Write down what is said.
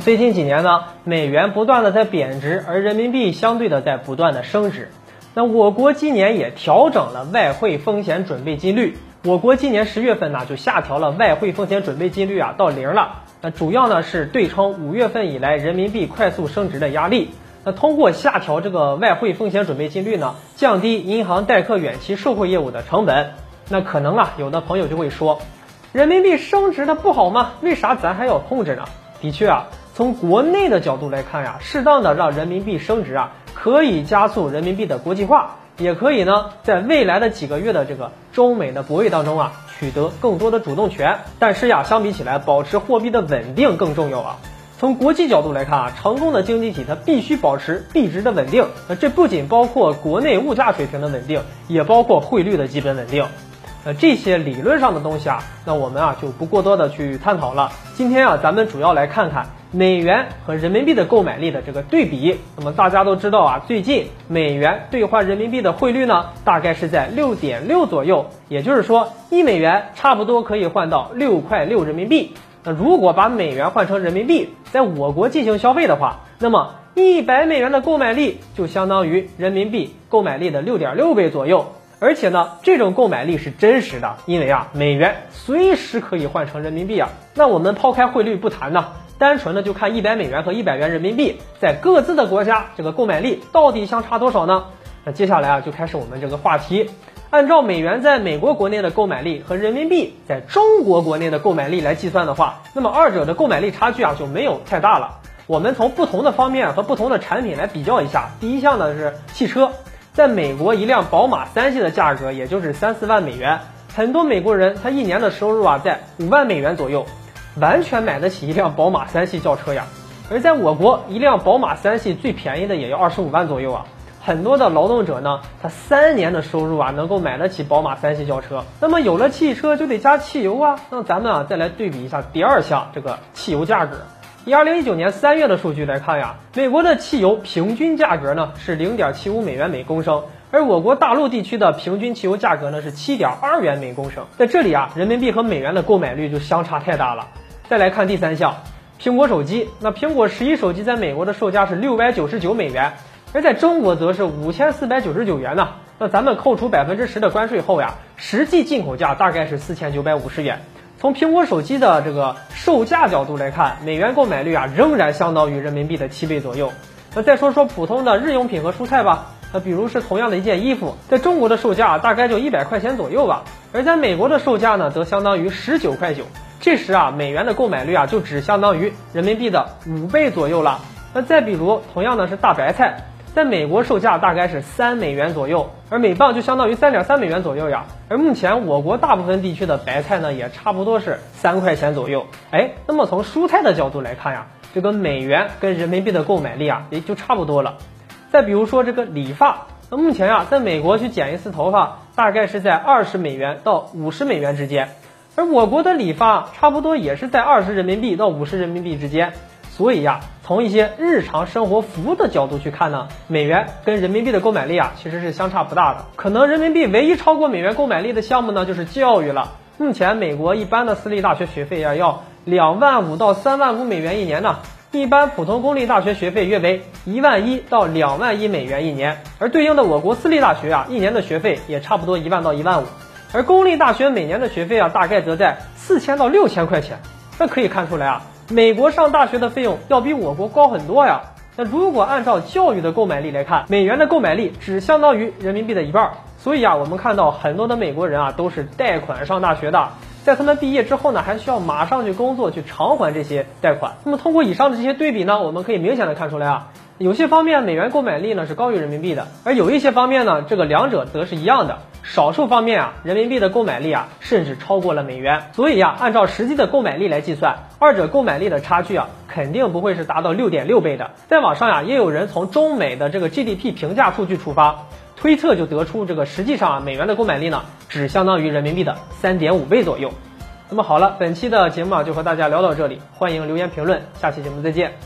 最近几年呢，美元不断的在贬值，而人民币相对的在不断的升值。那我国今年也调整了外汇风险准备金率，我国今年十月份呢就下调了外汇风险准备金率啊到零了。那主要呢是对冲五月份以来人民币快速升值的压力。那通过下调这个外汇风险准备金率呢，降低银行代客远期售汇业务的成本。那可能啊，有的朋友就会说，人民币升值它不好吗？为啥咱还要控制呢？的确啊，从国内的角度来看呀，适当的让人民币升值啊，可以加速人民币的国际化，也可以呢，在未来的几个月的这个中美的博弈当中啊，取得更多的主动权。但是呀，相比起来，保持货币的稳定更重要啊。从国际角度来看啊，成功的经济体它必须保持币值的稳定。那这不仅包括国内物价水平的稳定，也包括汇率的基本稳定。呃，这些理论上的东西啊，那我们啊就不过多的去探讨了。今天啊，咱们主要来看看美元和人民币的购买力的这个对比。那么大家都知道啊，最近美元兑换人民币的汇率呢，大概是在六点六左右，也就是说一美元差不多可以换到六块六人民币。那如果把美元换成人民币，在我国进行消费的话，那么一百美元的购买力就相当于人民币购买力的六点六倍左右。而且呢，这种购买力是真实的，因为啊，美元随时可以换成人民币啊。那我们抛开汇率不谈呢，单纯的就看一百美元和一百元人民币在各自的国家这个购买力到底相差多少呢？那接下来啊，就开始我们这个话题。按照美元在美国国内的购买力和人民币在中国国内的购买力来计算的话，那么二者的购买力差距啊就没有太大了。我们从不同的方面和不同的产品来比较一下。第一项呢是汽车。在美国，一辆宝马三系的价格也就是三四万美元，很多美国人他一年的收入啊在五万美元左右，完全买得起一辆宝马三系轿车呀。而在我国，一辆宝马三系最便宜的也要二十五万左右啊。很多的劳动者呢，他三年的收入啊能够买得起宝马三系轿车。那么有了汽车就得加汽油啊，那咱们啊再来对比一下第二项这个汽油价格。以二零一九年三月的数据来看呀，美国的汽油平均价格呢是零点七五美元每公升，而我国大陆地区的平均汽油价格呢是七点二元每公升。在这里啊，人民币和美元的购买率就相差太大了。再来看第三项，苹果手机，那苹果十一手机在美国的售价是六百九十九美元，而在中国则是五千四百九十九元呢。那咱们扣除百分之十的关税后呀，实际进口价大概是四千九百五十元。从苹果手机的这个售价角度来看，美元购买率啊仍然相当于人民币的七倍左右。那再说说普通的日用品和蔬菜吧，那比如是同样的一件衣服，在中国的售价大概就一百块钱左右吧，而在美国的售价呢，则相当于十九块九。这时啊，美元的购买率啊就只相当于人民币的五倍左右了。那再比如，同样的是大白菜。在美国售价大概是三美元左右，而每磅就相当于三点三美元左右呀。而目前我国大部分地区的白菜呢，也差不多是三块钱左右。哎，那么从蔬菜的角度来看呀，这个美元跟人民币的购买力啊，也就差不多了。再比如说这个理发，那目前呀，在美国去剪一次头发，大概是在二十美元到五十美元之间，而我国的理发差不多也是在二十人民币到五十人民币之间。所以呀，从一些日常生活服务的角度去看呢，美元跟人民币的购买力啊，其实是相差不大的。可能人民币唯一超过美元购买力的项目呢，就是教育了。目前美国一般的私立大学学费呀，要两万五到三万五美元一年呢。一般普通公立大学学费约为一万一到两万一美元一年，而对应的我国私立大学啊，一年的学费也差不多一万到一万五。而公立大学每年的学费啊，大概则在四千到六千块钱。那可以看出来啊。美国上大学的费用要比我国高很多呀。那如果按照教育的购买力来看，美元的购买力只相当于人民币的一半。所以啊，我们看到很多的美国人啊都是贷款上大学的，在他们毕业之后呢，还需要马上去工作去偿还这些贷款。那么通过以上的这些对比呢，我们可以明显的看出来啊。有些方面美元购买力呢是高于人民币的，而有一些方面呢，这个两者则是一样的。少数方面啊，人民币的购买力啊甚至超过了美元。所以呀，按照实际的购买力来计算，二者购买力的差距啊肯定不会是达到六点六倍的。在网上呀，也有人从中美的这个 GDP 评价数据出发，推测就得出这个实际上啊美元的购买力呢只相当于人民币的三点五倍左右。那么好了，本期的节目啊就和大家聊到这里，欢迎留言评论，下期节目再见。